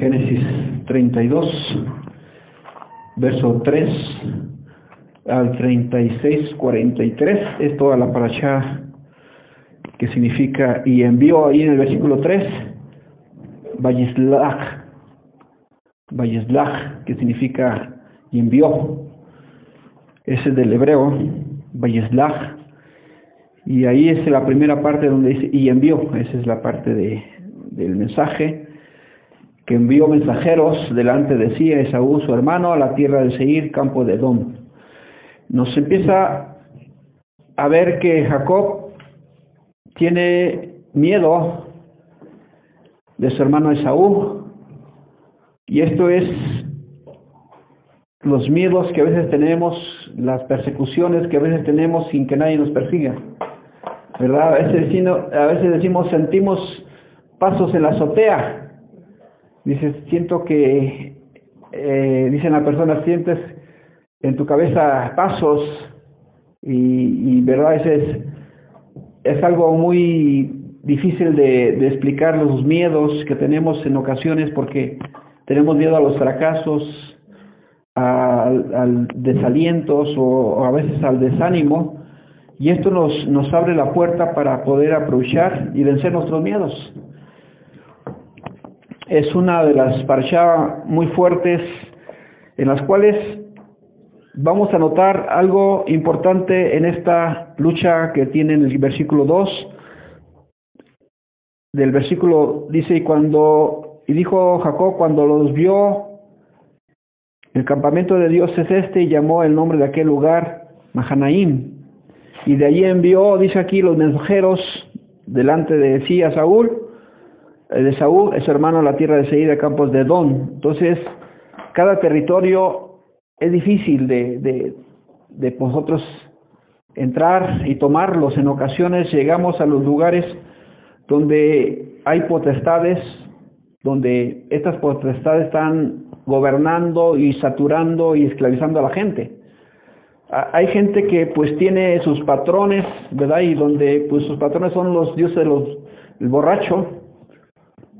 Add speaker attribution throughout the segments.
Speaker 1: Génesis 32, verso 3 al 36, 43, es toda la paracha que significa, y envió ahí en el versículo 3, Valleslach, Valleslach, que significa y envió, ese es del hebreo, Valleslach, y ahí es la primera parte donde dice, y envió, esa es la parte de, del mensaje, que envió mensajeros delante de sí a Esaú, su hermano, a la tierra de Seir, campo de Edom. Nos empieza a ver que Jacob tiene miedo de su hermano Esaú, y esto es los miedos que a veces tenemos, las persecuciones que a veces tenemos sin que nadie nos persiga. ¿Verdad? A veces, a veces decimos, sentimos pasos en la azotea. Dices, siento que, eh, dicen la persona, sientes en tu cabeza pasos y, y verdad, es, es algo muy difícil de, explicar los miedos que tenemos en ocasiones porque tenemos miedo a los fracasos, al, al desalientos o, o, a veces al desánimo y esto nos, nos abre la puerta para poder aprovechar y vencer nuestros miedos. Es una de las parshá muy fuertes en las cuales vamos a notar algo importante en esta lucha que tiene en el versículo 2 del versículo dice y cuando y dijo Jacob cuando los vio el campamento de Dios es este y llamó el nombre de aquel lugar Mahanaim. Y de allí envió dice aquí los mensajeros delante de sí a Saúl de Saúl es hermano de la tierra de Seir de campos de Don entonces cada territorio es difícil de, de, de nosotros entrar y tomarlos en ocasiones llegamos a los lugares donde hay potestades, donde estas potestades están gobernando y saturando y esclavizando a la gente. Hay gente que pues tiene sus patrones, ¿verdad? Y donde pues sus patrones son los dioses los el borracho.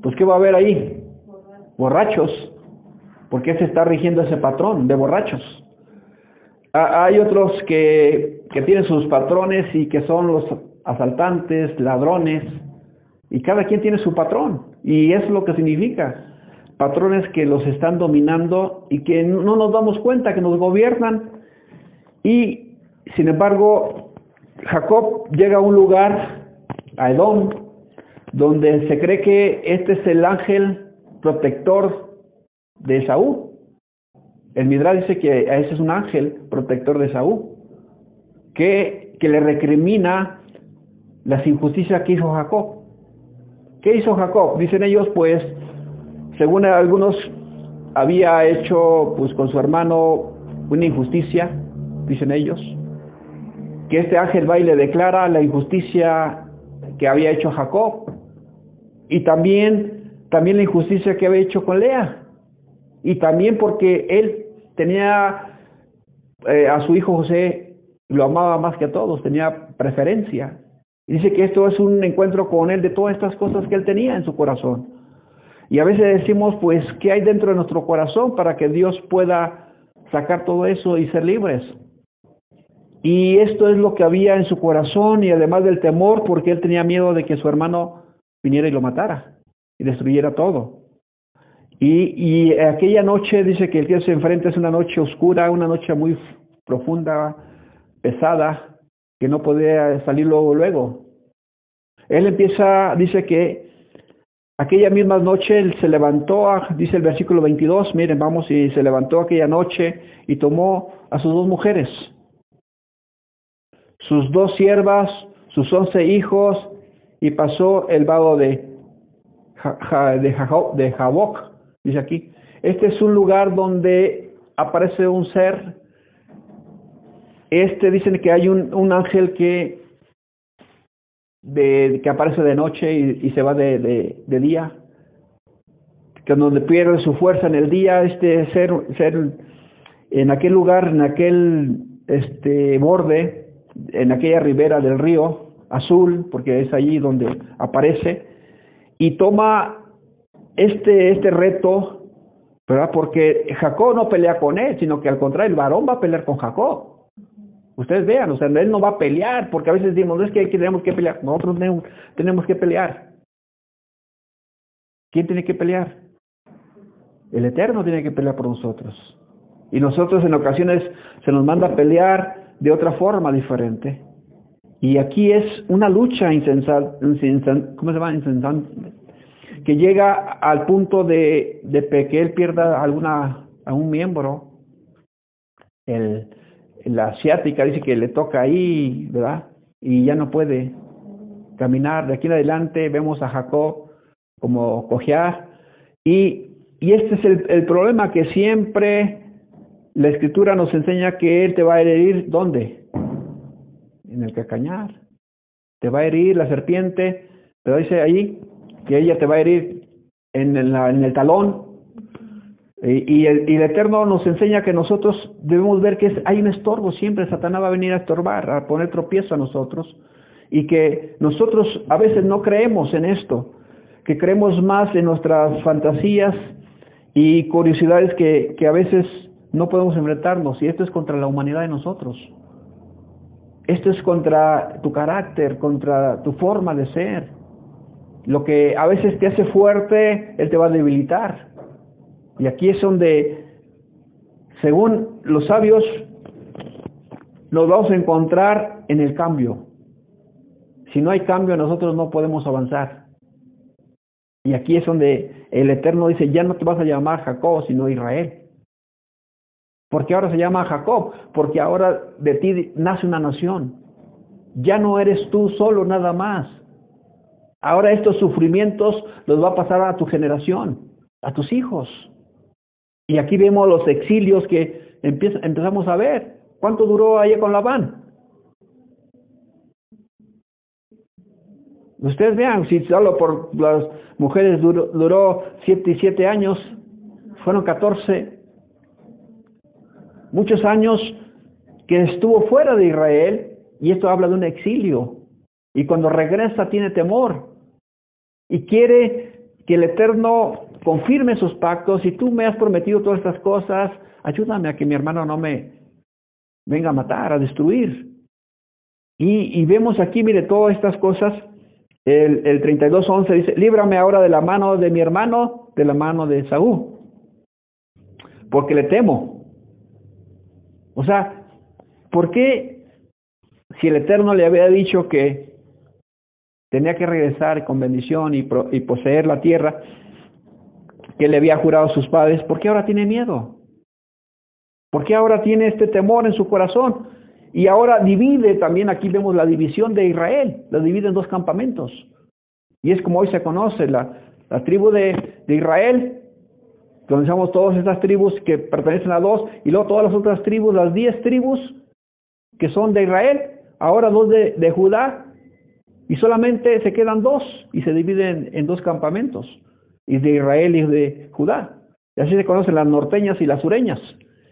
Speaker 1: Pues ¿qué va a haber ahí? Borrachos. ¿Por qué se está rigiendo ese patrón de borrachos? Hay otros que, que tienen sus patrones y que son los asaltantes, ladrones, y cada quien tiene su patrón. Y es lo que significa. Patrones que los están dominando y que no nos damos cuenta que nos gobiernan. Y, sin embargo, Jacob llega a un lugar, a Edom, donde se cree que este es el ángel protector de Saúl. El Midra dice que ese es un ángel protector de Saúl, que, que le recrimina las injusticias que hizo Jacob. ¿Qué hizo Jacob? Dicen ellos, pues, según algunos, había hecho, pues, con su hermano una injusticia, dicen ellos, que este ángel va y le declara la injusticia que había hecho Jacob, y también, también la injusticia que había hecho con Lea, y también porque él tenía eh, a su hijo José, lo amaba más que a todos, tenía preferencia, Dice que esto es un encuentro con Él de todas estas cosas que Él tenía en su corazón. Y a veces decimos, pues, ¿qué hay dentro de nuestro corazón para que Dios pueda sacar todo eso y ser libres? Y esto es lo que había en su corazón y además del temor, porque él tenía miedo de que su hermano viniera y lo matara y destruyera todo. Y, y aquella noche dice que el que se enfrenta es una noche oscura, una noche muy profunda, pesada, que no podía salir luego, luego. Él empieza, dice que aquella misma noche él se levantó, dice el versículo 22, miren, vamos, y se levantó aquella noche y tomó a sus dos mujeres, sus dos siervas, sus once hijos, y pasó el vado de, de, Jaboc, dice aquí. Este es un lugar donde aparece un ser este dicen que hay un, un ángel que, de, que aparece de noche y, y se va de, de, de, día, que donde pierde su fuerza en el día, este ser, ser en aquel lugar, en aquel este borde, en aquella ribera del río azul, porque es allí donde aparece, y toma este, este reto, ¿verdad? Porque Jacob no pelea con él, sino que al contrario, el varón va a pelear con Jacob. Ustedes vean, o sea, él no va a pelear, porque a veces decimos, no es que tenemos que pelear, nosotros tenemos, tenemos que pelear. ¿Quién tiene que pelear? El Eterno tiene que pelear por nosotros. Y nosotros en ocasiones se nos manda a pelear de otra forma diferente. Y aquí es una lucha insensata, ¿cómo se llama? Que llega al punto de, de que él pierda alguna, a un miembro. El, la asiática dice que le toca ahí, ¿verdad? Y ya no puede caminar. De aquí en adelante vemos a Jacob como cojear. Y, y este es el, el problema que siempre la escritura nos enseña que Él te va a herir, ¿dónde? En el cacañar. Te va a herir la serpiente, pero dice ahí que ella te va a herir en el, en el talón. Y, el, y el Eterno nos enseña que nosotros debemos ver que es, hay un estorbo siempre, Satanás va a venir a estorbar, a poner tropiezo a nosotros. Y que nosotros a veces no creemos en esto, que creemos más en nuestras fantasías y curiosidades que, que a veces no podemos enfrentarnos y esto es contra la humanidad de nosotros. Esto es contra tu carácter, contra tu forma de ser. Lo que a veces te hace fuerte, Él te va a debilitar. Y aquí es donde, según los sabios, nos vamos a encontrar en el cambio. Si no hay cambio, nosotros no podemos avanzar. Y aquí es donde el Eterno dice, ya no te vas a llamar Jacob, sino Israel. ¿Por qué ahora se llama Jacob? Porque ahora de ti nace una nación. Ya no eres tú solo nada más. Ahora estos sufrimientos los va a pasar a tu generación, a tus hijos. Y aquí vemos los exilios que empezamos a ver. ¿Cuánto duró allá con Labán? Ustedes vean, si solo por las mujeres duró, duró siete y siete años, fueron catorce muchos años que estuvo fuera de Israel, y esto habla de un exilio, y cuando regresa tiene temor, y quiere que el Eterno confirme sus pactos, y tú me has prometido todas estas cosas, ayúdame a que mi hermano no me venga a matar, a destruir. Y, y vemos aquí, mire, todas estas cosas, el, el 32.11 dice, líbrame ahora de la mano de mi hermano, de la mano de Saúl, porque le temo. O sea, ¿por qué si el Eterno le había dicho que tenía que regresar con bendición y, y poseer la tierra que le había jurado a sus padres, ¿por qué ahora tiene miedo? ¿Por qué ahora tiene este temor en su corazón? Y ahora divide, también aquí vemos la división de Israel, la divide en dos campamentos. Y es como hoy se conoce, la, tribu de Israel Conocemos todas estas tribus que pertenecen a dos y luego todas las otras tribus, las diez tribus que son de Israel, ahora dos de, Judá y solamente se quedan dos y se dividen en dos campamentos, y de Israel y de Judá. Y así se conocen las norteñas y las sureñas.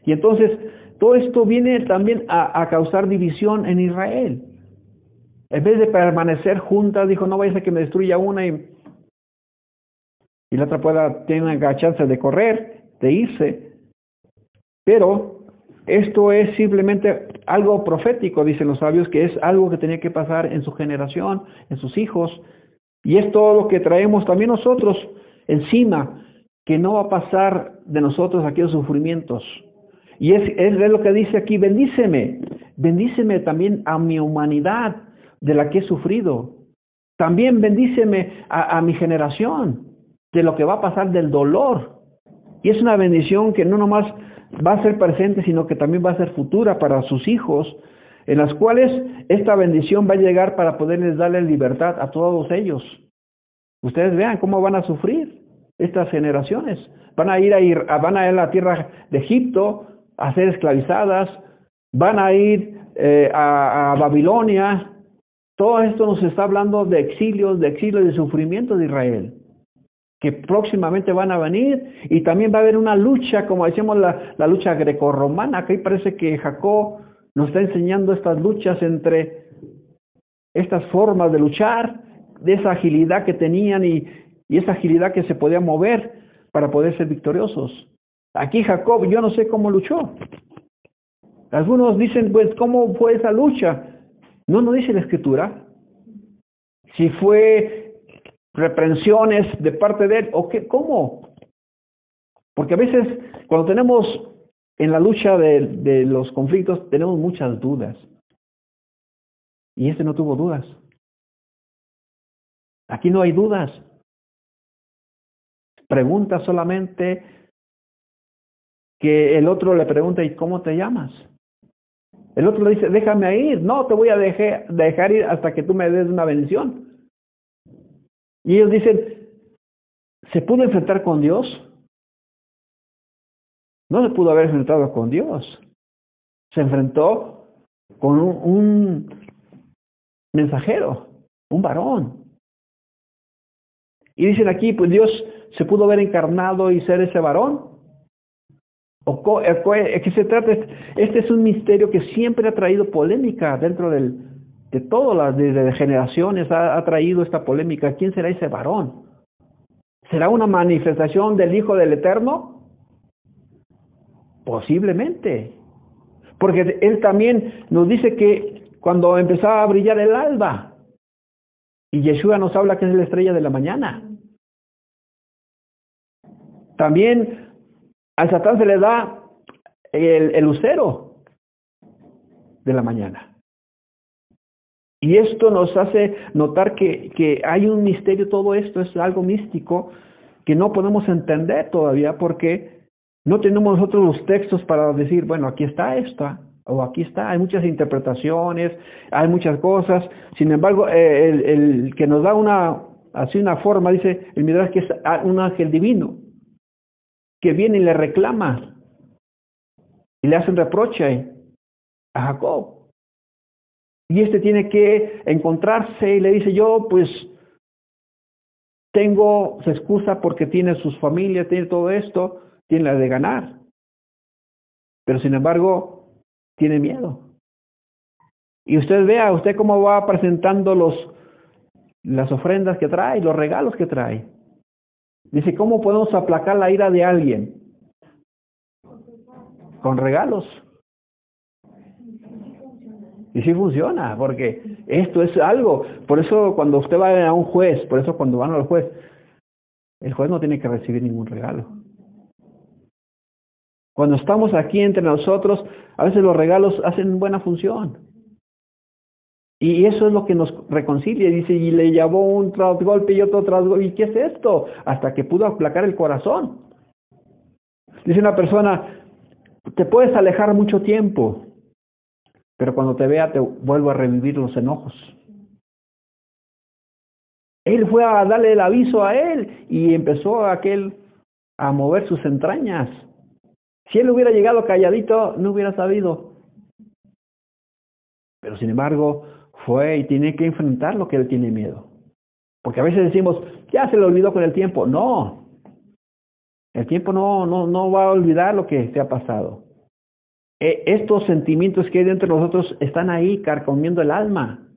Speaker 1: Y entonces todo esto viene también a, a causar división en Israel. En vez de permanecer juntas, dijo, no vaya a que me destruya una y y la otra pueda tener la chance de correr, de irse. Pero esto es simplemente algo profético, dicen los sabios, que es algo que tenía que pasar en su generación, en sus hijos, y es todo lo que traemos también nosotros encima, que no va a pasar de nosotros aquellos sufrimientos. Y es, lo que dice aquí, bendíceme, bendíceme también a mi humanidad de la que he sufrido. También bendíceme a mi generación de lo que va a pasar del dolor. Y es una bendición que no nomás va a ser presente, sino que también va a ser futura para sus hijos, en las cuales esta bendición va a llegar para poderles darle libertad a todos ellos. Ustedes vean cómo van a sufrir estas generaciones. Van a ir a, ir, van a ir a la tierra de Egipto a ser esclavizadas, van a ir eh, a, Babilonia. Todo esto nos está hablando de exilios, de exilio, de sufrimiento de Israel que próximamente van a venir y también va a haber una lucha, como decíamos, la, la lucha grecorromana, que parece que Jacob nos está enseñando estas luchas entre estas formas de luchar, de esa agilidad que tenían y, y esa agilidad que se podía mover para poder ser victoriosos. Aquí Jacob, yo no sé cómo luchó. Algunos dicen, pues, ¿cómo fue esa lucha? No, no dice la escritura. Si fue reprensiones de parte de él, o qué, ¿cómo? Porque a veces cuando tenemos en la lucha de, los conflictos, tenemos muchas dudas. Y este no tuvo dudas. Aquí no hay dudas. Pregunta solamente que el otro le pregunta, ¿y cómo te llamas? El otro le dice, déjame ir. No, te voy a dejar, dejar ir hasta que tú me des una bendición. Y ellos dicen, ¿se pudo enfrentar con Dios? No se pudo haber enfrentado con Dios. Se enfrentó con un, un mensajero, un varón. Y dicen aquí, pues Dios se pudo haber encarnado y ser ese varón. ¿O eh, qué se trata? Este es un misterio que siempre ha traído polémica dentro del, de todas las generaciones ha, ha traído esta polémica. ¿Quién será ese varón? ¿Será una manifestación del Hijo del Eterno? Posiblemente. Porque Él también nos dice que cuando empezaba a brillar el alba, y Yeshua nos habla que es la estrella de la mañana. También al Satán se le da el, el lucero de la mañana. Y esto nos hace notar que, que hay un misterio, todo esto es algo místico que no podemos entender todavía porque no tenemos nosotros los textos para decir, bueno, aquí está esto, o aquí está, hay muchas interpretaciones, hay muchas cosas, sin embargo, eh, el, el, que nos da una, así una forma, dice el Midrash que es un ángel divino, que viene y le reclama, y le hace un reproche a Jacob. Y este tiene que encontrarse y le dice, yo pues tengo, se excusa porque tiene sus familias, tiene todo esto, tiene la de ganar. Pero sin embargo, tiene miedo. Y usted vea, usted cómo va presentando los, las ofrendas que trae, los regalos que trae. Dice, ¿cómo podemos aplacar la ira de alguien? Con regalos. Y sí funciona, porque esto es algo. Por eso cuando usted va a un juez, por eso cuando van al juez, el juez no tiene que recibir ningún regalo. Cuando estamos aquí entre nosotros, a veces los regalos hacen buena función. Y eso es lo que nos reconcilia. Dice, y le llevó un tras golpe y otro tras golpe. ¿Y qué es esto? Hasta que pudo aplacar el corazón. Dice una persona, te puedes alejar mucho tiempo, pero cuando te vea te vuelvo a revivir los enojos. Él fue a darle el aviso a él y empezó aquel a mover sus entrañas. Si él hubiera llegado calladito, no hubiera sabido. Pero sin embargo, fue y tiene que enfrentar lo que él tiene miedo. Porque a veces decimos, ya se le olvidó con el tiempo. No. El tiempo no, no, no va a olvidar lo que te ha pasado. E, estos sentimientos que hay dentro de nosotros están ahí carcomiendo el alma.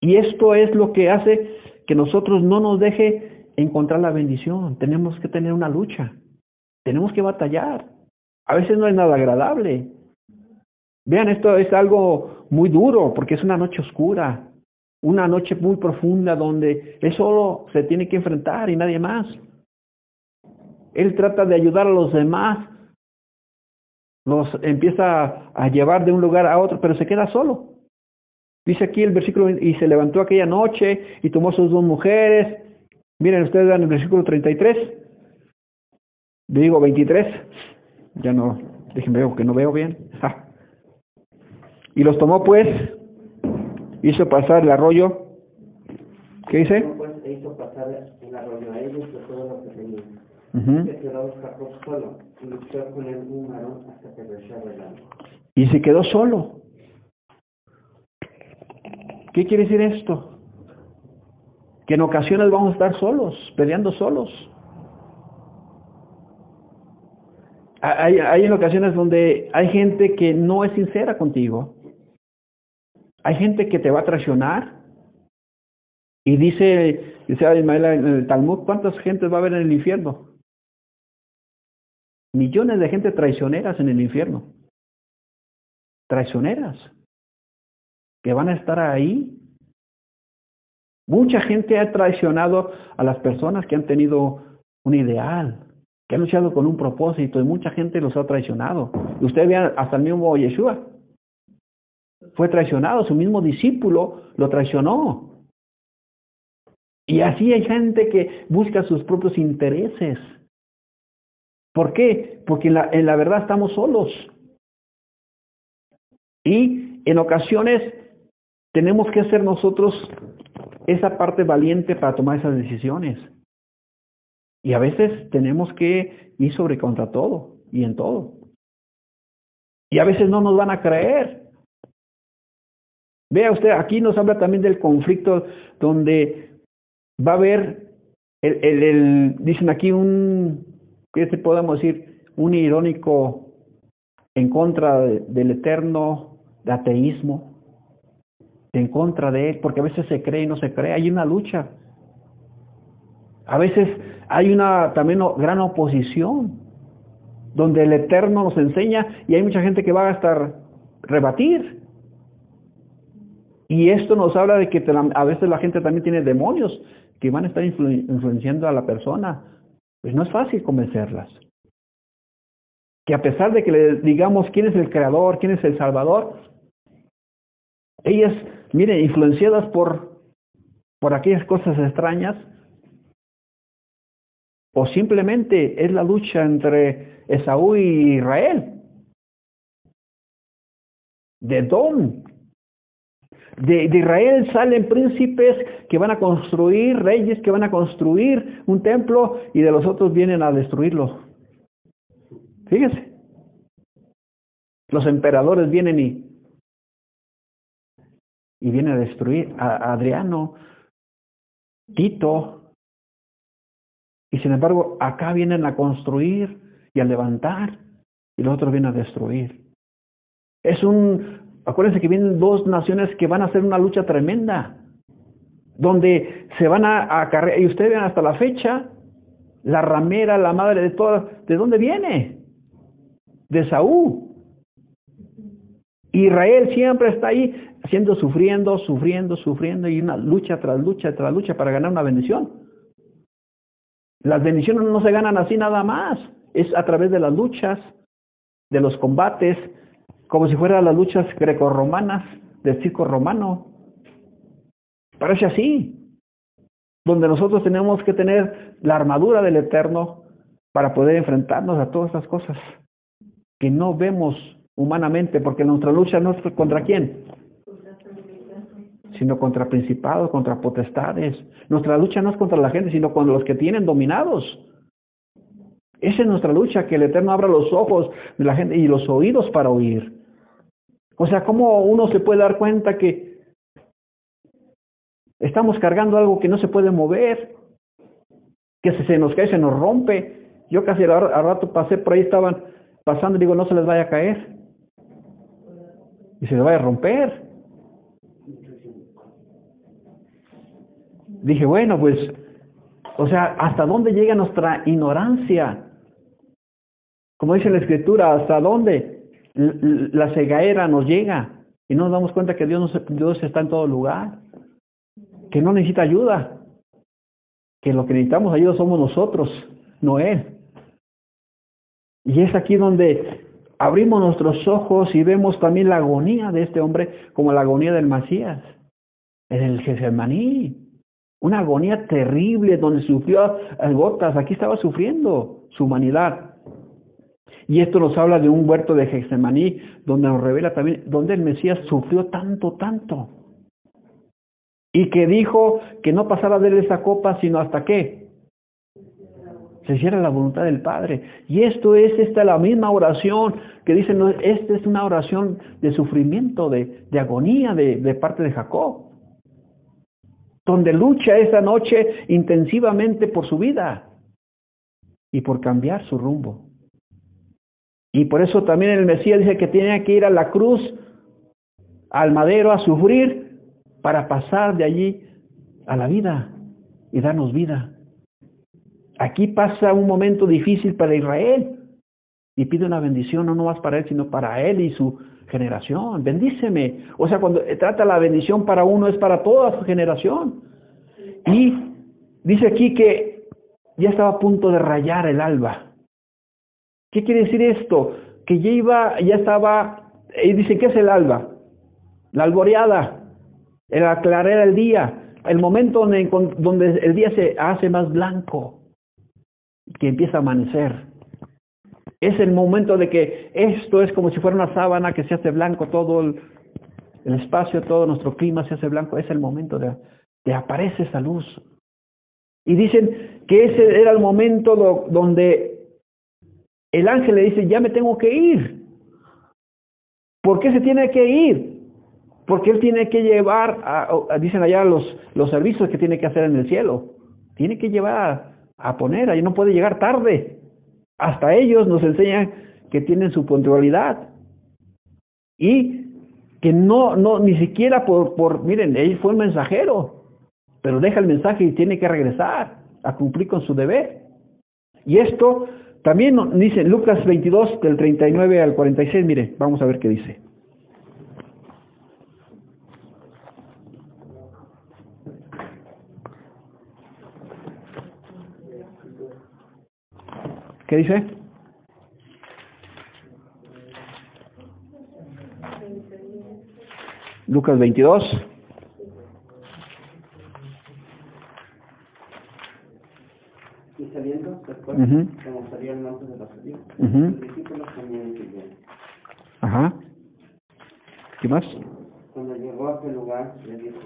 Speaker 1: Y esto es lo que hace que nosotros no nos deje encontrar la bendición. Tenemos que tener una lucha. Tenemos que batallar. A veces no es nada agradable. Vean, esto es algo muy duro porque es una noche oscura, una noche muy profunda donde él solo se tiene que enfrentar y nadie más. Él trata de ayudar a los demás, los empieza a llevar de un lugar a otro, pero se queda solo. Dice aquí el versículo, y se levantó aquella noche y tomó sus dos mujeres. Miren ustedes en el versículo 33, digo 23, ya no, déjenme que no veo bien. Y los tomó pues, hizo pasar el arroyo. ¿Qué dice?
Speaker 2: Pues, e hizo pasar el arroyo a ellos todo lo que tenía. -huh. Se quedó Jacob solo y luchó con él un varón hasta que regresaba el agua.
Speaker 1: Y se quedó solo. ¿Qué quiere decir esto? Que en ocasiones vamos a estar solos, peleando solos. Hay, hay en ocasiones donde hay gente que no es sincera contigo. Hay gente que te va a traicionar Y dice, dice Ismael en el Talmud, ¿cuántas gentes va a haber en el infierno? Millones de gente traicioneras en el infierno. Traicioneras. Que van a estar ahí. Mucha gente ha traicionado a las personas que han tenido un ideal, que han luchado con un propósito y mucha gente los ha traicionado. Usted ve hasta el mismo Yeshua. Fue traicionado, su mismo discípulo lo traicionó. Y así hay gente que busca sus propios intereses. ¿Por qué? Porque en la, verdad estamos solos. Y en ocasiones tenemos que hacer nosotros esa parte valiente para tomar esas decisiones. Y a veces tenemos que ir sobre contra todo y en todo. Y a veces no nos van a creer. Vea usted, aquí nos habla también del conflicto donde va a haber, el dicen aquí un, ¿qué te podemos decir? Un irónico en contra del eterno, de ateísmo, en contra de él, porque a veces se cree y no se cree, hay una lucha. A veces hay una también gran oposición, donde el Eterno nos enseña y hay mucha gente que va a estar rebatir. Y esto nos habla de que a veces la gente también tiene demonios que van a estar influenciando a la persona. Pues no es fácil convencerlas. Que a pesar de que le digamos quién es el creador, quién es el salvador, ellas, miren, influenciadas por, por aquellas cosas extrañas, o simplemente es la lucha entre Esaú y Israel. De Don. De, Israel salen príncipes que van a construir, reyes que van a construir un templo y de los otros vienen a destruirlo. Fíjese. Los emperadores vienen y, y vienen a destruir a Adriano, Tito, y sin embargo, acá vienen a construir y a levantar, y los otros vienen a destruir. Es un, acuérdense que vienen dos naciones que van a hacer una lucha tremenda, donde se van a, a y ustedes ven hasta la fecha, la ramera, la madre de todas, ¿de dónde viene? De Saúl. Israel siempre está ahí haciendo sufriendo, sufriendo, sufriendo y una lucha tras lucha tras lucha para ganar una bendición. Las bendiciones no se ganan así nada más, es a través de las luchas, de los combates, como si fueran las luchas grecorromanas del circo romano. Parece así, donde nosotros tenemos que tener la armadura del Eterno para poder enfrentarnos a todas estas cosas que no vemos humanamente, porque nuestra lucha no es contra quién, sino contra principados, contra potestades. Nuestra lucha no es contra la gente, sino contra los que tienen dominados. Esa es nuestra lucha, que el Eterno abra los ojos de la gente y los oídos para oír. O sea, ¿cómo uno se puede dar cuenta que estamos cargando algo que no se puede mover? Que si se nos cae, se nos rompe. Yo casi al rato pasé por ahí, estaban pasando y digo, no se les vaya a caer. Y se les vaya a romper. dije, bueno, pues, o sea, ¿hasta dónde llega nuestra ignorancia? Como dice la escritura, ¿hasta dónde la cegaera nos llega? Y no nos damos cuenta que Dios, Dios está en todo lugar, que no necesita ayuda, que lo que necesitamos ayuda somos nosotros, no Él. Y es aquí donde abrimos nuestros ojos y vemos también la agonía de este hombre como la agonía del Masías, en el Getsemaní. Una agonía terrible donde sufrió gotas. Aquí estaba sufriendo su humanidad. Y esto nos habla de un huerto de Getsemaní, donde nos revela también donde el Mesías sufrió tanto, tanto. Y que dijo que no pasara de él esa copa, sino hasta qué? Se hiciera la voluntad del Padre. Y esto es esta la misma oración que dicen, esta es una oración de sufrimiento, de, de agonía de, de parte de Jacob donde lucha esa noche intensivamente por su vida y por cambiar su rumbo. Y por eso también el Mesías dice que tiene que ir a la cruz, al madero, a sufrir, para pasar de allí a la vida y darnos vida. Aquí pasa un momento difícil para Israel y pide una bendición, no más para él, sino para él y su generación. Bendíceme. O sea, cuando trata la bendición para uno es para toda su generación. Y dice aquí que ya estaba a punto de rayar el alba. ¿Qué quiere decir esto? Que ya iba, ya estaba, y dice, ¿qué es el alba? La alboreada, el aclarar el día, el momento donde, donde el día se hace más blanco, que empieza a amanecer. Es el momento de que esto es como si fuera una sábana que se hace blanco, todo el, espacio, todo nuestro clima se hace blanco. Es el momento de, de aparece esa luz. Y dicen que ese era el momento donde el ángel le dice, ya me tengo que ir. ¿Por qué se tiene que ir? Porque él tiene que llevar, a, dicen allá los, los servicios que tiene que hacer en el cielo. Tiene que llevar a, poner, ahí no puede llegar tarde. Hasta ellos nos enseñan que tienen su puntualidad. Y que no, no, ni siquiera por, por, miren, él fue un mensajero, pero deja el mensaje y tiene que regresar a cumplir con su deber. Y esto también dice Lucas 22, del 39 al 46, mire, vamos a ver qué dice. ¿Qué dice? Lucas 22.
Speaker 2: Y saliendo después, como salía el norte de la salida, los discípulos tenían que ir.
Speaker 1: Ajá. ¿Qué más?
Speaker 2: Cuando llegó a aquel lugar, le dijo,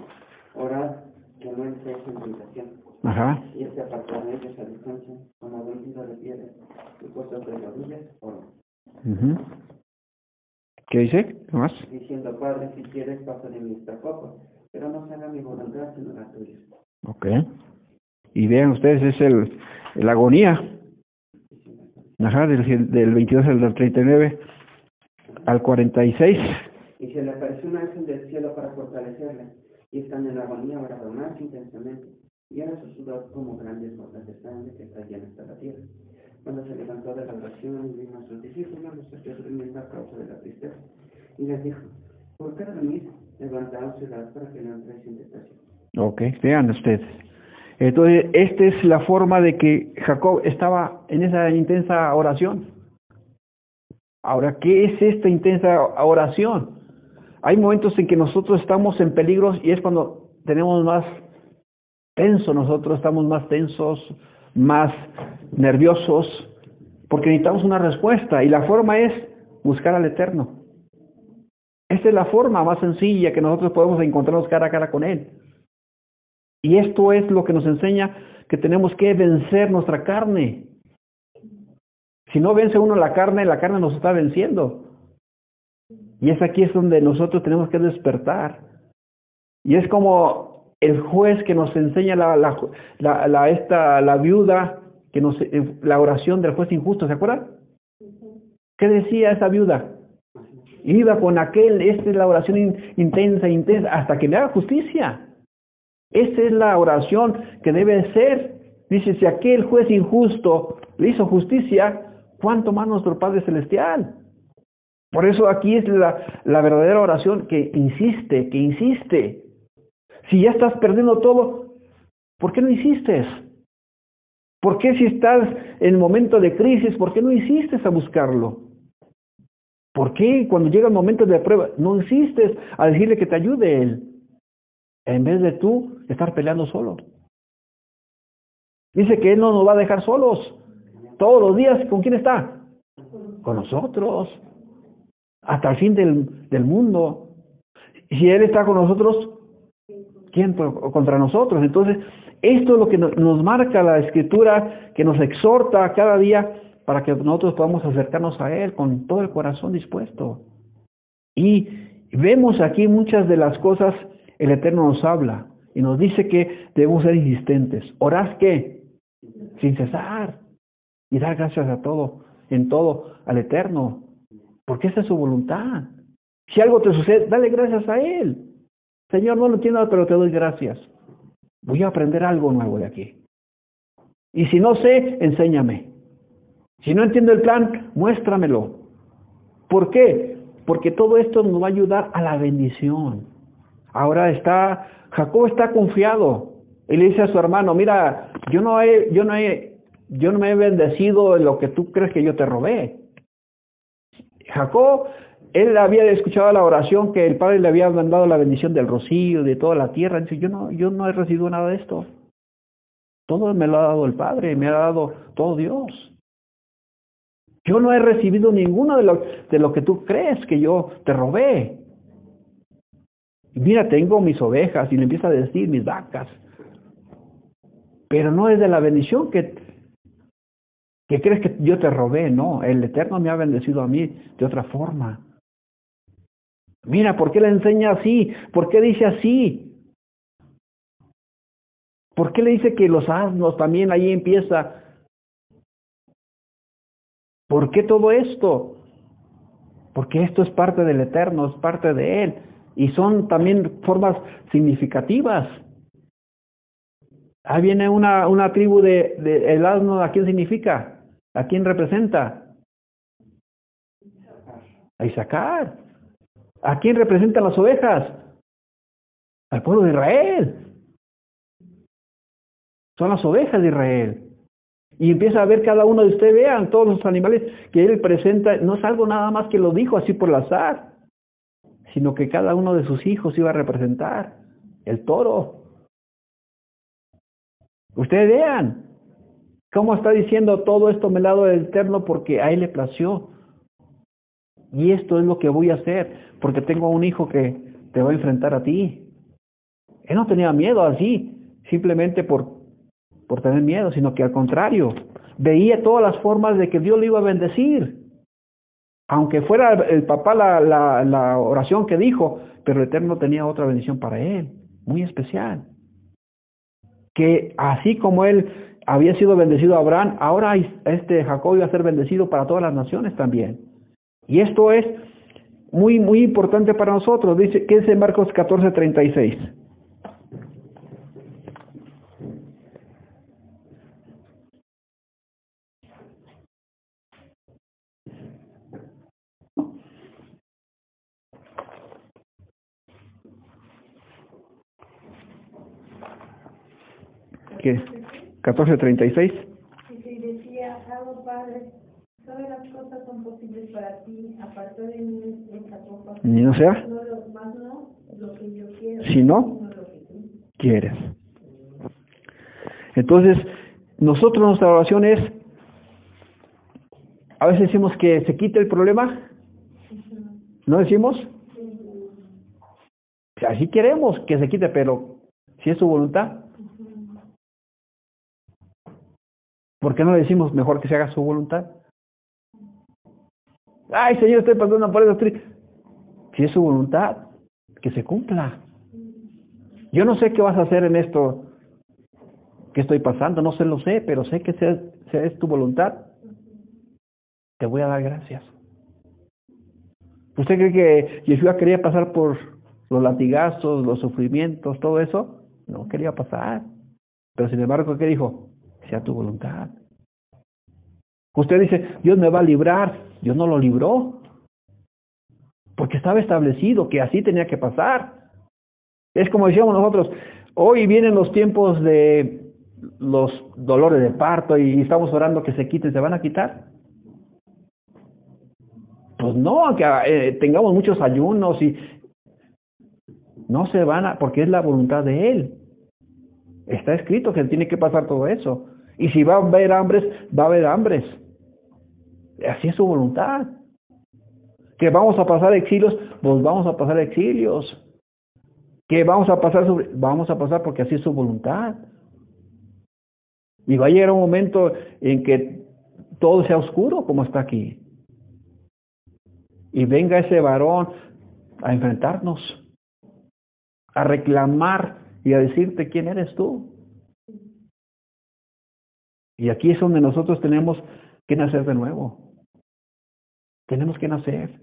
Speaker 2: orad que no entréis en tentación.
Speaker 1: Ajá.
Speaker 2: Y este apartó de ellos a distancia, con una de piedra, y puesto de rodillas, oró.
Speaker 1: Uh ¿Qué dice? ¿Qué más?
Speaker 2: Diciendo, Padre, si quieres, pasa de mí esta copa, pero no se haga mi voluntad, sino la tuya.
Speaker 1: Ok. Y vean ustedes, es el, la agonía. Ajá, del, del 22 al 39 al 46.
Speaker 2: Y se le apareció un ángel del cielo para fortalecerle, y están en la agonía para más intensamente, y era su sudor como grandes gotas de sangre que caían hasta la tierra. Cuando se levantó de la oración vino a sus discípulos, los echó durmiendo a causa de la tristeza, y les dijo, ¿por qué dormir? Levantaos y para que no entréis en tentación.
Speaker 1: Ok, vean ustedes. Entonces, esta es la forma de que Jacob estaba en esa intensa oración. Ahora, ¿qué es esta intensa oración? Hay momentos en que nosotros estamos en peligros y es cuando tenemos más tenso, nosotros estamos más tensos, más nerviosos, porque necesitamos una respuesta y la forma es buscar al Eterno. Esta es la forma más sencilla que nosotros podemos encontrarnos cara a cara con Él. Y esto es lo que nos enseña que tenemos que vencer nuestra carne. Si no vence uno la carne, la carne nos está venciendo. Y es aquí es donde nosotros tenemos que despertar. Y es como el juez que nos enseña la, la, la, esta, la viuda, que nos, eh, la oración del juez injusto, ¿se acuerdan? ¿Qué decía esa viuda? Iba con aquel, esta es la oración intensa, intensa, hasta que me haga justicia. Esa es la oración que debe ser. Dice, si aquel juez injusto le hizo justicia, ¿cuánto más nuestro Padre Celestial? Por eso aquí es la, verdadera oración que insiste, que insiste. Si ya estás perdiendo todo, ¿por qué no insistes? ¿Por qué si estás en momento de crisis, por qué no insistes a buscarlo? ¿Por qué cuando llega el momento de prueba no insistes a decirle que te ayude Él? En vez de tú estar peleando solo. Dice que Él no nos va a dejar solos. Todos los días, ¿con quién está? Con nosotros. Hasta el fin del, del mundo. Y si Él está con nosotros, ¿quién contra nosotros? Entonces, esto es lo que nos marca la escritura, que nos exhorta cada día para que nosotros podamos acercarnos a Él con todo el corazón dispuesto. Y vemos aquí muchas de las cosas el Eterno nos habla y nos dice que debemos ser insistentes. ¿Orás qué? Sin cesar. Y dar gracias a todo, en todo, al Eterno. Porque esa es su voluntad. Si algo te sucede, dale gracias a Él. Señor, no lo entiendo, pero te doy gracias. Voy a aprender algo nuevo de aquí. Y si no sé, enséñame. Si no entiendo el plan, muéstramelo. ¿Por qué? Porque todo esto nos va a ayudar a la bendición. Ahora está, Jacob está confiado. Y le dice a su hermano, mira, yo no he, yo no he, yo no me he bendecido en lo que tú crees que yo te robé. Jacob, él había escuchado la oración que el padre le había mandado la bendición del rocío, de toda la tierra. Dice, yo no, yo no he recibido nada de esto. Todo me lo ha dado el Padre, me ha dado todo Dios. Yo no he recibido ninguno de lo, de lo que tú crees que yo te robé. Mira, tengo mis ovejas y le empieza a decir mis vacas. Pero no es de la bendición que, que crees que yo te robé, no. El Eterno me ha bendecido a mí de otra forma. Mira, ¿por qué le enseña así? ¿Por qué dice así? ¿Por qué le dice que los asnos también ahí empieza? ¿Por qué todo esto? Porque esto es parte del Eterno, es parte de Él. Y son también formas significativas. Ahí viene una, una tribu de, el asno, ¿a quién significa? ¿A quién representa? A Isaacar. ¿A quién representan las ovejas? Al pueblo de Israel. Son las ovejas de Israel. Y empieza a ver cada uno de ustedes, vean todos los animales que él presenta, no es algo nada más que lo dijo así por el azar, sino que cada uno de sus hijos iba a representar el toro. Ustedes vean cómo está diciendo todo esto me lado del eterno porque a él le plació. Y esto es lo que voy a hacer, porque tengo un hijo que te va a enfrentar a ti. Él no tenía miedo así, simplemente por por tener miedo, sino que al contrario, veía todas las formas de que Dios le iba a bendecir. Aunque fuera el papá la, oración que dijo, pero el Eterno tenía otra bendición para él, muy especial. Que así como él había sido bendecido a Abraham, ahora este Jacob iba a ser bendecido para todas las naciones también. Y esto es muy, muy importante para nosotros. Dice, ¿qué dice Marcos 14, 36? ¿Qué? 1436.
Speaker 3: Y decía, hago Padre, todas las cosas son posibles para ti, aparte de mí, copa.
Speaker 1: Ni no sea.
Speaker 3: No, lo, más no, lo que yo quiero.
Speaker 1: Si no,
Speaker 3: sino lo que tú.
Speaker 1: quieres. Entonces, nosotros nuestra oración es, a veces decimos que se quite el problema, ¿no decimos? Así queremos que se quite, pero si es su voluntad, ¿por qué no le decimos mejor que se haga su voluntad? Ay, Señor, estoy pasando por eso. estoy-". Si es su voluntad, que se cumpla. Yo no sé qué vas a hacer en esto que estoy pasando, no sé lo sé, pero sé que sea es tu voluntad. Te voy a dar gracias. ¿Usted cree que Yeshua quería pasar por los latigazos, los sufrimientos, todo eso? No quería pasar. Pero sin embargo, ¿qué dijo? Tu voluntad. Usted dice, Dios me va a librar. Dios no lo libró. Porque estaba establecido que así tenía que pasar. Es como decíamos nosotros, hoy vienen los tiempos de los dolores de parto y estamos orando que se quiten, ¿se van a quitar? Pues no, aunque eh, tengamos muchos ayunos y no se van a, porque es la voluntad de Él. Está escrito que tiene que pasar todo eso. Y si va a haber hambres, va a haber hambres. Así es su voluntad. Que vamos a pasar exilios, pues vamos a pasar exilios. Que vamos a pasar sobre, vamos a pasar porque así es su voluntad. Y va a llegar un momento en que todo sea oscuro como está aquí. Y venga ese varón a enfrentarnos, a reclamar y a decirte quién eres tú. Y aquí es donde nosotros tenemos que nacer de nuevo. Tenemos que nacer.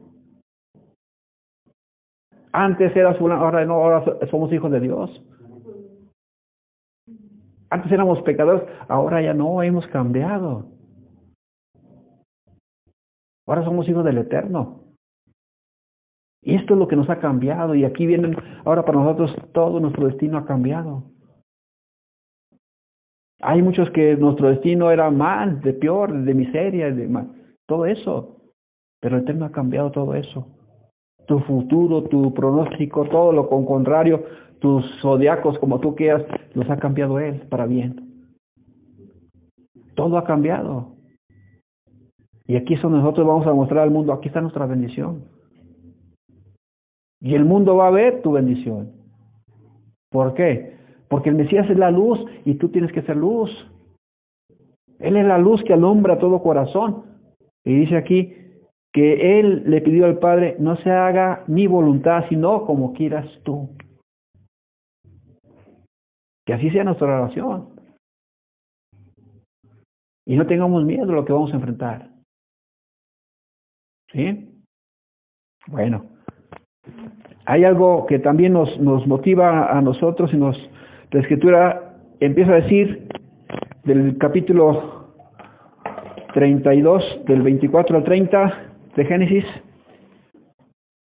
Speaker 1: Antes eras una, ahora no, ahora somos hijos de Dios. Antes éramos pecadores, ahora ya no, hemos cambiado. Ahora somos hijos del Eterno. Y esto es lo que nos ha cambiado. Y aquí vienen, ahora para nosotros todo nuestro destino ha cambiado. Hay muchos que nuestro destino era mal, de peor, de miseria, de mal, todo eso. Pero el Eterno ha cambiado todo eso. Tu futuro, tu pronóstico, todo lo con contrario, tus zodiacos, como tú quieras, los ha cambiado Él para bien. Todo ha cambiado. Y aquí donde nosotros vamos a mostrar al mundo, aquí está nuestra bendición. Y el mundo va a ver tu bendición. ¿Por qué? Porque el Mesías es la luz y tú tienes que ser luz. Él es la luz que alumbra todo corazón. Y dice aquí que Él le pidió al Padre, no se haga mi voluntad, sino como quieras tú. Que así sea nuestra oración. Y no tengamos miedo de lo que vamos a enfrentar. ¿Sí? Bueno, hay algo que también nos, nos motiva a nosotros y nos, la escritura empieza a decir del capítulo 32, del 24 al 30 de Génesis,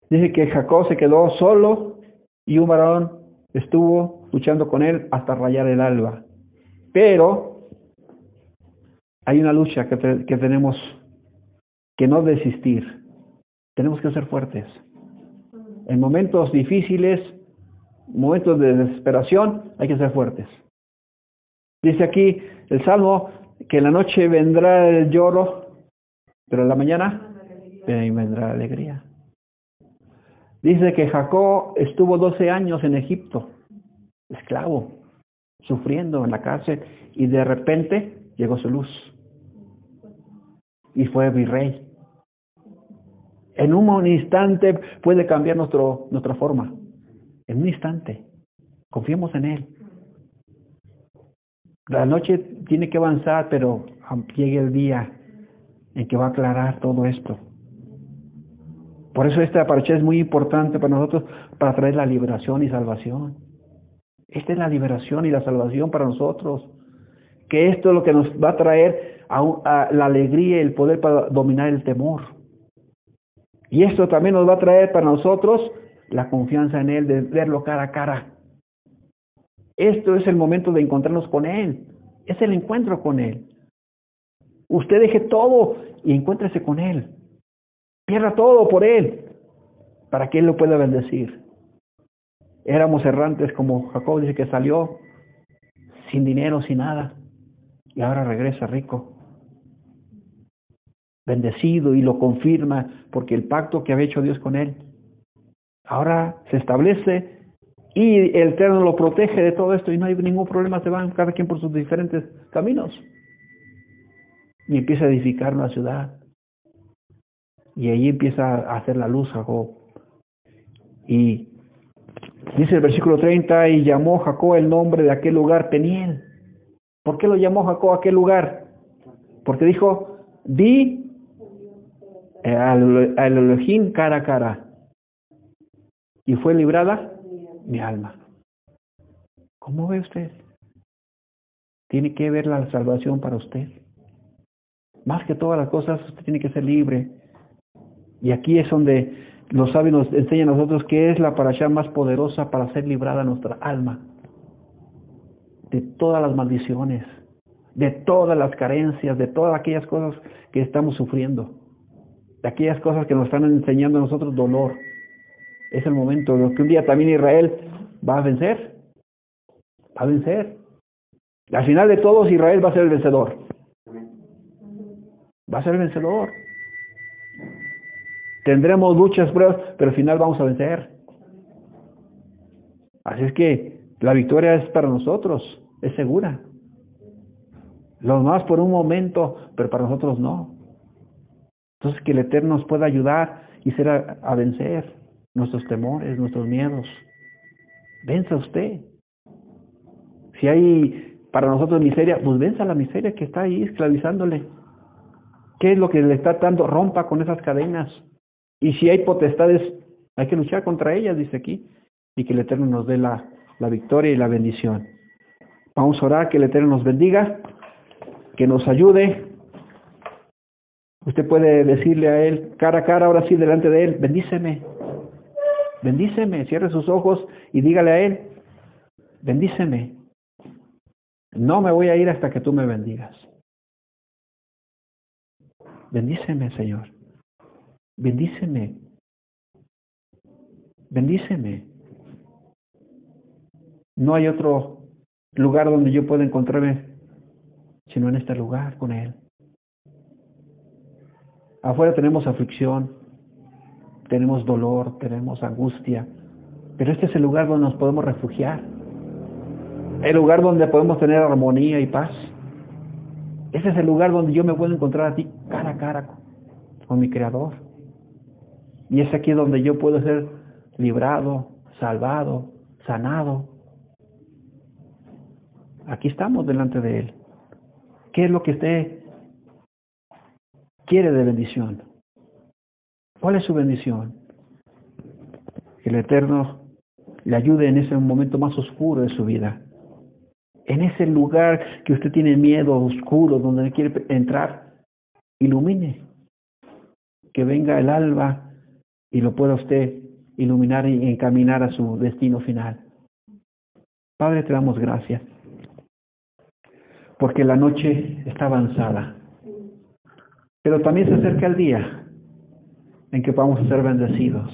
Speaker 1: dice que Jacob se quedó solo y un varón estuvo luchando con él hasta rayar el alba. Pero hay una lucha que, que tenemos que no desistir. Tenemos que ser fuertes. En momentos difíciles, momentos de desesperación, hay que ser fuertes. Dice aquí el Salmo que en la noche vendrá el lloro, pero en la mañana vendrá la alegría. Dice que Jacob estuvo 12 años en Egipto, esclavo, sufriendo en la cárcel, y de repente llegó su luz. Y fue virrey. En un instante puede cambiar nuestro, nuestra forma. En un instante. Confiemos en Él. La noche tiene que avanzar, pero llegue el día en que va a aclarar todo esto. Por eso esta parcha es muy importante para nosotros, para traer la liberación y salvación. Esta es la liberación y la salvación para nosotros. Que esto es lo que nos va a traer a, la alegría y el poder para dominar el temor. Y esto también nos va a traer para nosotros la confianza en Él, de verlo cara a cara. Esto es el momento de encontrarnos con Él. Es el encuentro con Él. Usted deje todo y encuéntrese con Él. Pierda todo por Él, para que Él lo pueda bendecir. Éramos errantes como Jacob dice que salió sin dinero, sin nada, y ahora regresa rico, bendecido y lo confirma porque el pacto que había hecho Dios con él ahora se establece y el Eterno lo protege de todo esto y no hay ningún problema, se van cada quien por sus diferentes caminos y empieza a edificar una ciudad y ahí empieza a hacer la luz Jacob. Y dice el versículo 30, y llamó Jacob el nombre de aquel lugar Peniel. ¿Por qué lo llamó Jacob aquel lugar? Porque dijo, di al, al Elohim cara a cara. Y fue librada mi alma. ¿Cómo ve usted? Tiene que ver la salvación para usted. Más que todas las cosas, usted tiene que ser libre y aquí es donde los sabios nos enseñan a nosotros que es la parasha más poderosa para ser librada nuestra alma de todas las maldiciones, de todas las carencias, de todas aquellas cosas que estamos sufriendo, de aquellas cosas que nos están enseñando a nosotros dolor. Es el momento de que un día también Israel va a vencer, va a vencer. Al final de todos Israel va a ser el vencedor. Va a ser el vencedor. Tendremos muchas pruebas, pero al final vamos a vencer. Así es que la victoria es para nosotros, es segura. Los más por un momento, pero para nosotros no. Entonces que el Eterno nos pueda ayudar y ser a, vencer nuestros temores, nuestros miedos. Venza usted. Si hay para nosotros miseria, pues venza la miseria que está ahí esclavizándole. ¿Qué es lo que le está dando? Rompa con esas cadenas. Y si hay potestades, hay que luchar contra ellas, dice aquí, y que el Eterno nos dé la, la victoria y la bendición. Vamos a orar que el Eterno nos bendiga, que nos ayude. Usted puede decirle a Él, cara a cara, ahora sí, delante de Él, bendíceme, bendíceme, cierre sus ojos y dígale a Él, bendíceme. No me voy a ir hasta que tú me bendigas. Bendíceme, Señor. Bendíceme. Bendíceme. No hay otro lugar donde yo pueda encontrarme sino en este lugar con Él. Afuera tenemos aflicción, tenemos dolor, tenemos angustia, pero este es el lugar donde nos podemos refugiar, el lugar donde podemos tener armonía y paz. Ese es el lugar donde yo me puedo encontrar a ti cara a cara con mi Creador. Y es aquí donde yo puedo ser librado, salvado, sanado. Aquí estamos delante de Él. ¿Qué es lo que usted quiere de bendición? ¿Cuál es su bendición? Que el Eterno le ayude en ese momento más oscuro de su vida. En ese lugar que usted tiene miedo, oscuro, donde quiere entrar, ilumine. Que venga el alba y lo pueda usted iluminar y encaminar a su destino final. Padre, te damos gracias porque la noche está avanzada. Pero también se acerca el día en que a ser bendecidos.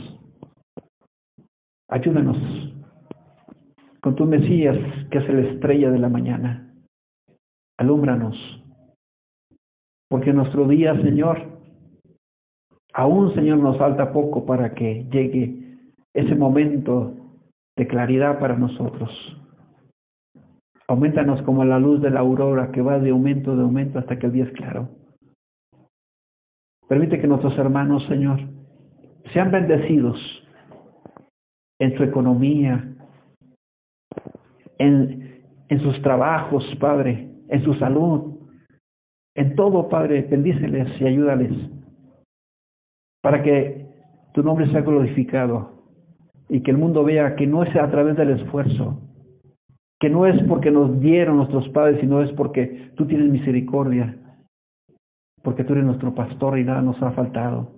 Speaker 1: Ayúdanos con tu Mesías, que es la estrella de la mañana. Alúmbranos, porque nuestro día, Señor, aún, Señor, nos falta poco para que llegue ese momento de claridad para nosotros. Aumentanos como la luz de la aurora que va de aumento de aumento hasta que el día es claro. Permite que nuestros hermanos, Señor, sean bendecidos en su economía, en, en sus trabajos, Padre, en su salud, en todo, Padre, bendíceles y ayúdales para que tu nombre sea glorificado y que el mundo vea que no es a través del esfuerzo, que no es porque nos dieron nuestros padres, sino es porque tú tienes misericordia, porque tú eres nuestro pastor y nada nos ha faltado.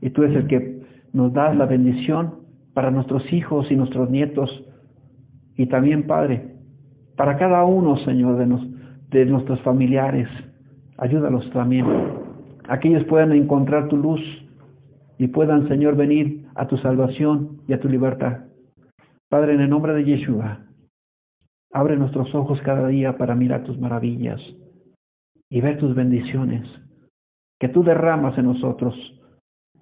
Speaker 1: Y tú eres el que nos das la bendición para nuestros hijos y nuestros nietos, y también, Padre, para cada uno, Señor, de, nuestros familiares. Ayúdalos también, a que ellos puedan encontrar tu luz y puedan, Señor, venir a tu salvación y a tu libertad. Padre, en el nombre de Yeshua, Abre nuestros ojos cada día para mirar tus maravillas y ver tus bendiciones que tú derramas en nosotros,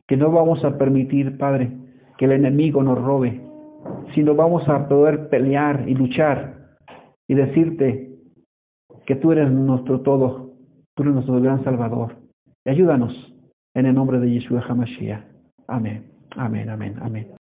Speaker 1: que no vamos a permitir, Padre, que el enemigo nos robe, sino vamos a poder pelear y luchar y decirte que tú eres nuestro todo, tú eres nuestro gran Salvador. Y ayúdanos en el nombre de Yeshua HaMashiach. Amén, amén, amén, amén.